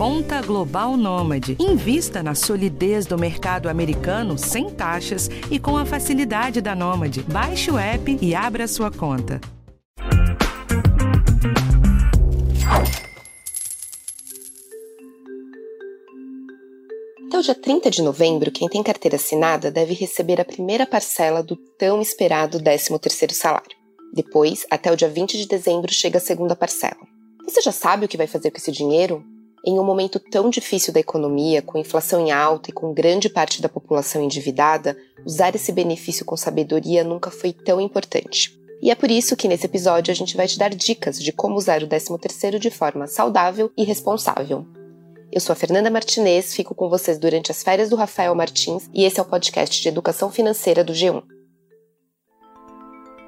Conta Global Nômade. Invista na solidez do mercado americano sem taxas e com a facilidade da Nômade. Baixe o app e abra sua conta. Até o dia 30 de novembro, quem tem carteira assinada deve receber a primeira parcela do tão esperado 13º salário. Depois, até o dia 20 de dezembro, chega a segunda parcela. Você já sabe o que vai fazer com esse dinheiro? Em um momento tão difícil da economia, com inflação em alta e com grande parte da população endividada, usar esse benefício com sabedoria nunca foi tão importante. E é por isso que nesse episódio a gente vai te dar dicas de como usar o 13º de forma saudável e responsável. Eu sou a Fernanda Martinez, fico com vocês durante as férias do Rafael Martins e esse é o podcast de educação financeira do G1.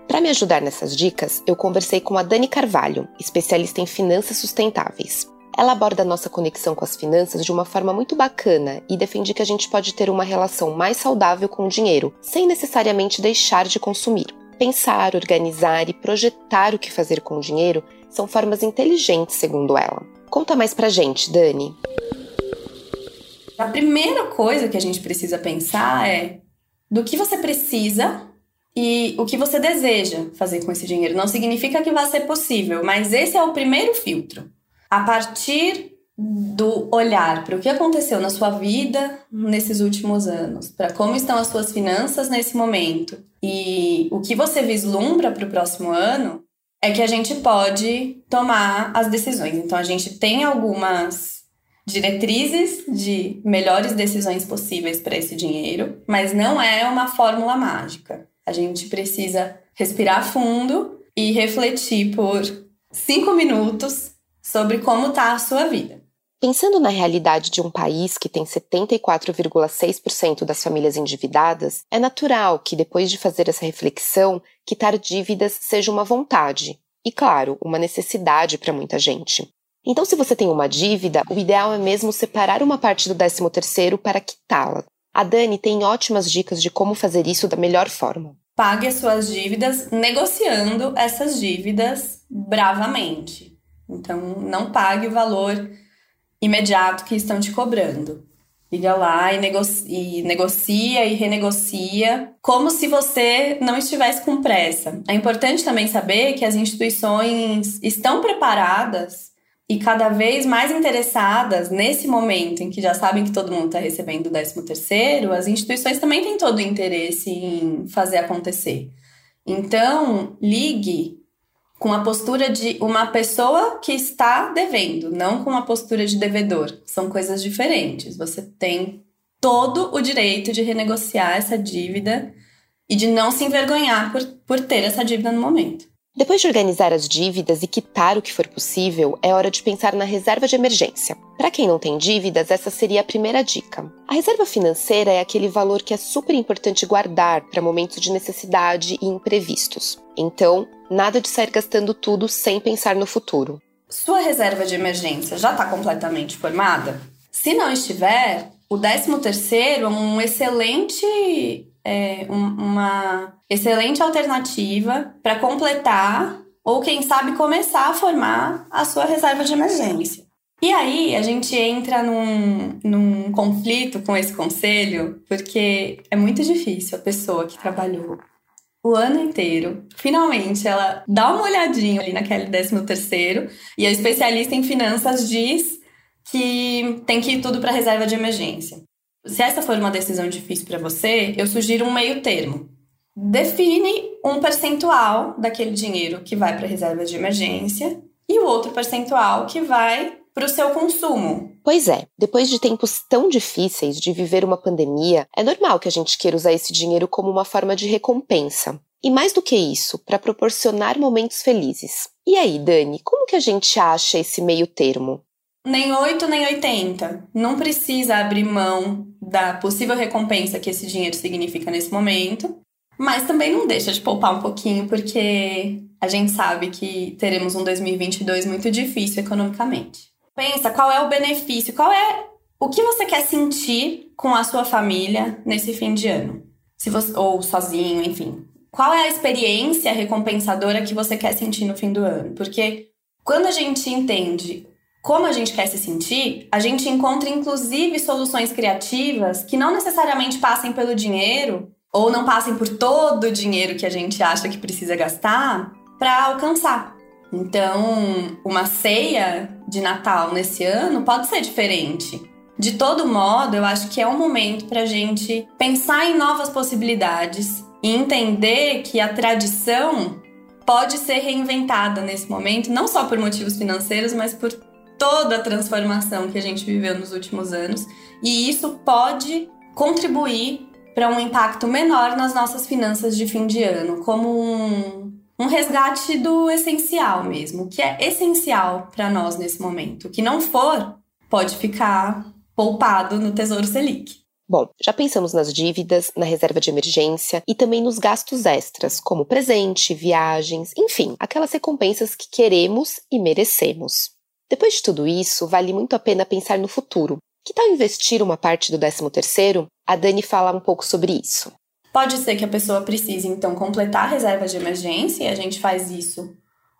Para me ajudar nessas dicas, eu conversei com a Dani Carvalho, especialista em finanças sustentáveis. Ela aborda a nossa conexão com as finanças de uma forma muito bacana e defende que a gente pode ter uma relação mais saudável com o dinheiro, sem necessariamente deixar de consumir. Pensar, organizar e projetar o que fazer com o dinheiro são formas inteligentes, segundo ela. Conta mais pra gente, Dani. A primeira coisa que a gente precisa pensar é do que você precisa e o que você deseja fazer com esse dinheiro. Não significa que vai ser possível, mas esse é o primeiro filtro. A partir do olhar para o que aconteceu na sua vida nesses últimos anos, para como estão as suas finanças nesse momento e o que você vislumbra para o próximo ano, é que a gente pode tomar as decisões. Então, a gente tem algumas diretrizes de melhores decisões possíveis para esse dinheiro, mas não é uma fórmula mágica. A gente precisa respirar fundo e refletir por cinco minutos sobre como está a sua vida. Pensando na realidade de um país que tem 74,6% das famílias endividadas, é natural que, depois de fazer essa reflexão, quitar dívidas seja uma vontade e, claro, uma necessidade para muita gente. Então, se você tem uma dívida, o ideal é mesmo separar uma parte do 13º para quitá-la. A Dani tem ótimas dicas de como fazer isso da melhor forma. Pague as suas dívidas negociando essas dívidas bravamente. Então, não pague o valor imediato que estão te cobrando. Liga lá e, negocia, e negocia e renegocia, como se você não estivesse com pressa. É importante também saber que as instituições estão preparadas e cada vez mais interessadas nesse momento em que já sabem que todo mundo está recebendo o 13 terceiro, as instituições também têm todo o interesse em fazer acontecer. Então, ligue com a postura de uma pessoa que está devendo, não com a postura de devedor. São coisas diferentes. Você tem todo o direito de renegociar essa dívida e de não se envergonhar por, por ter essa dívida no momento. Depois de organizar as dívidas e quitar o que for possível, é hora de pensar na reserva de emergência. Para quem não tem dívidas, essa seria a primeira dica. A reserva financeira é aquele valor que é super importante guardar para momentos de necessidade e imprevistos. Então, nada de sair gastando tudo sem pensar no futuro. Sua reserva de emergência já está completamente formada? Se não estiver, o 13 terceiro é um excelente, é, um, uma excelente alternativa para completar ou quem sabe começar a formar a sua reserva de emergência. E aí a gente entra num, num conflito com esse conselho, porque é muito difícil a pessoa que trabalhou o ano inteiro. Finalmente, ela dá uma olhadinha ali naquele 13 terceiro e a especialista em finanças diz que tem que ir tudo para reserva de emergência. Se essa for uma decisão difícil para você, eu sugiro um meio termo. Define um percentual daquele dinheiro que vai para reserva de emergência e o outro percentual que vai para o seu consumo. Pois é, depois de tempos tão difíceis de viver uma pandemia, é normal que a gente queira usar esse dinheiro como uma forma de recompensa. E mais do que isso, para proporcionar momentos felizes. E aí, Dani, como que a gente acha esse meio termo? Nem 8 nem 80. Não precisa abrir mão da possível recompensa que esse dinheiro significa nesse momento, mas também não deixa de poupar um pouquinho, porque a gente sabe que teremos um 2022 muito difícil economicamente. Pensa qual é o benefício, qual é o que você quer sentir com a sua família nesse fim de ano. Se você, ou sozinho, enfim. Qual é a experiência recompensadora que você quer sentir no fim do ano? Porque quando a gente entende como a gente quer se sentir, a gente encontra inclusive soluções criativas que não necessariamente passem pelo dinheiro ou não passem por todo o dinheiro que a gente acha que precisa gastar para alcançar. Então, uma ceia de Natal nesse ano pode ser diferente. De todo modo, eu acho que é um momento para a gente pensar em novas possibilidades e entender que a tradição pode ser reinventada nesse momento, não só por motivos financeiros, mas por toda a transformação que a gente viveu nos últimos anos. E isso pode contribuir para um impacto menor nas nossas finanças de fim de ano, como um, um resgate do essencial mesmo, que é essencial para nós nesse momento. O que não for, pode ficar poupado no Tesouro Selic. Bom, já pensamos nas dívidas, na reserva de emergência e também nos gastos extras, como presente, viagens, enfim, aquelas recompensas que queremos e merecemos. Depois de tudo isso, vale muito a pena pensar no futuro. Que tal investir uma parte do 13º? A Dani fala um pouco sobre isso. Pode ser que a pessoa precise, então, completar a reserva de emergência, e a gente faz isso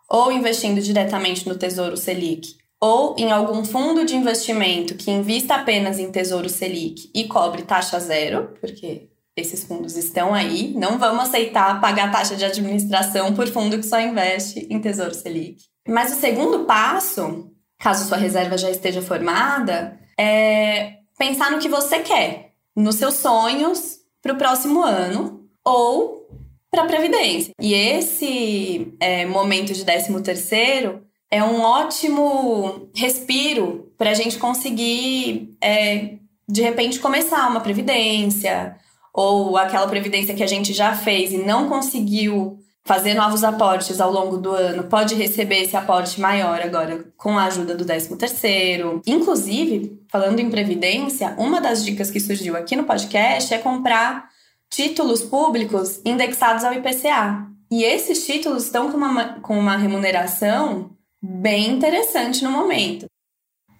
ou investindo diretamente no Tesouro Selic, ou em algum fundo de investimento que invista apenas em Tesouro Selic e cobre taxa zero, porque esses fundos estão aí, não vamos aceitar pagar taxa de administração por fundo que só investe em Tesouro Selic. Mas o segundo passo, caso sua reserva já esteja formada, é pensar no que você quer, nos seus sonhos para o próximo ano ou para a Previdência. E esse é, momento de 13 terceiro é um ótimo respiro para a gente conseguir, é, de repente, começar uma previdência ou aquela previdência que a gente já fez e não conseguiu fazer novos aportes ao longo do ano, pode receber esse aporte maior agora com a ajuda do 13 terceiro. Inclusive, falando em previdência, uma das dicas que surgiu aqui no podcast é comprar títulos públicos indexados ao IPCA. E esses títulos estão com uma, com uma remuneração bem interessante no momento.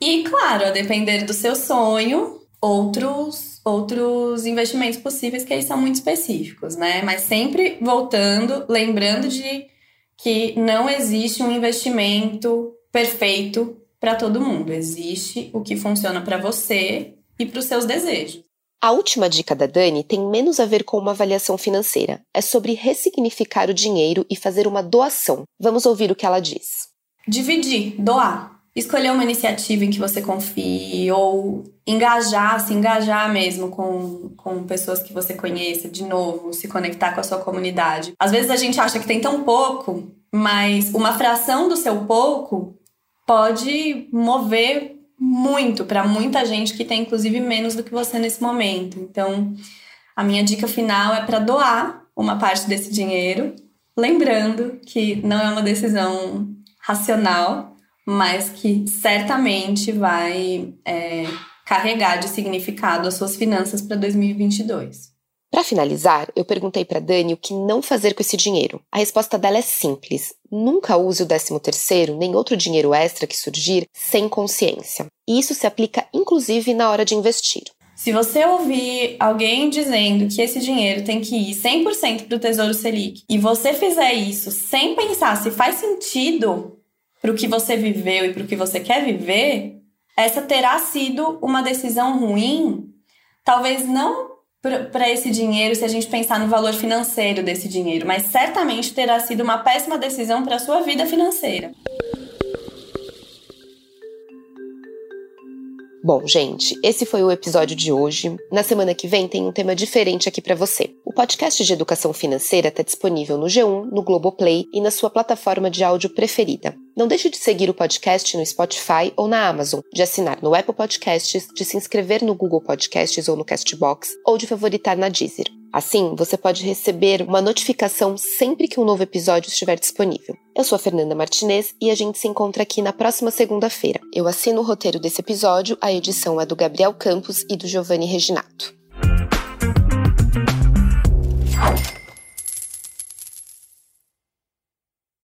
E claro, a depender do seu sonho, outros outros investimentos possíveis que aí são muito específicos, né? Mas sempre voltando, lembrando de que não existe um investimento perfeito para todo mundo. Existe o que funciona para você e para os seus desejos. A última dica da Dani tem menos a ver com uma avaliação financeira. É sobre ressignificar o dinheiro e fazer uma doação. Vamos ouvir o que ela diz. Dividir, doar. Escolher uma iniciativa em que você confie ou engajar, se engajar mesmo com, com pessoas que você conheça, de novo, se conectar com a sua comunidade. Às vezes a gente acha que tem tão pouco, mas uma fração do seu pouco pode mover muito para muita gente que tem inclusive menos do que você nesse momento. Então, a minha dica final é para doar uma parte desse dinheiro, lembrando que não é uma decisão racional, mas que certamente vai é, carregar de significado as suas finanças para 2022. Para finalizar, eu perguntei para Dani o que não fazer com esse dinheiro. A resposta dela é simples: nunca use o 13º nem outro dinheiro extra que surgir sem consciência. E isso se aplica inclusive na hora de investir. Se você ouvir alguém dizendo que esse dinheiro tem que ir 100% para o Tesouro Selic e você fizer isso sem pensar se faz sentido para o que você viveu e para o que você quer viver, essa terá sido uma decisão ruim, talvez não para esse dinheiro se a gente pensar no valor financeiro desse dinheiro, mas certamente terá sido uma péssima decisão para a sua vida financeira. Bom, gente, esse foi o episódio de hoje. Na semana que vem tem um tema diferente aqui para você. O podcast de educação financeira está disponível no G1, no Globoplay e na sua plataforma de áudio preferida. Não deixe de seguir o podcast no Spotify ou na Amazon, de assinar no Apple Podcasts, de se inscrever no Google Podcasts ou no Castbox, ou de favoritar na Deezer. Assim, você pode receber uma notificação sempre que um novo episódio estiver disponível. Eu sou a Fernanda Martinez e a gente se encontra aqui na próxima segunda-feira. Eu assino o roteiro desse episódio, a edição é do Gabriel Campos e do Giovanni Reginato.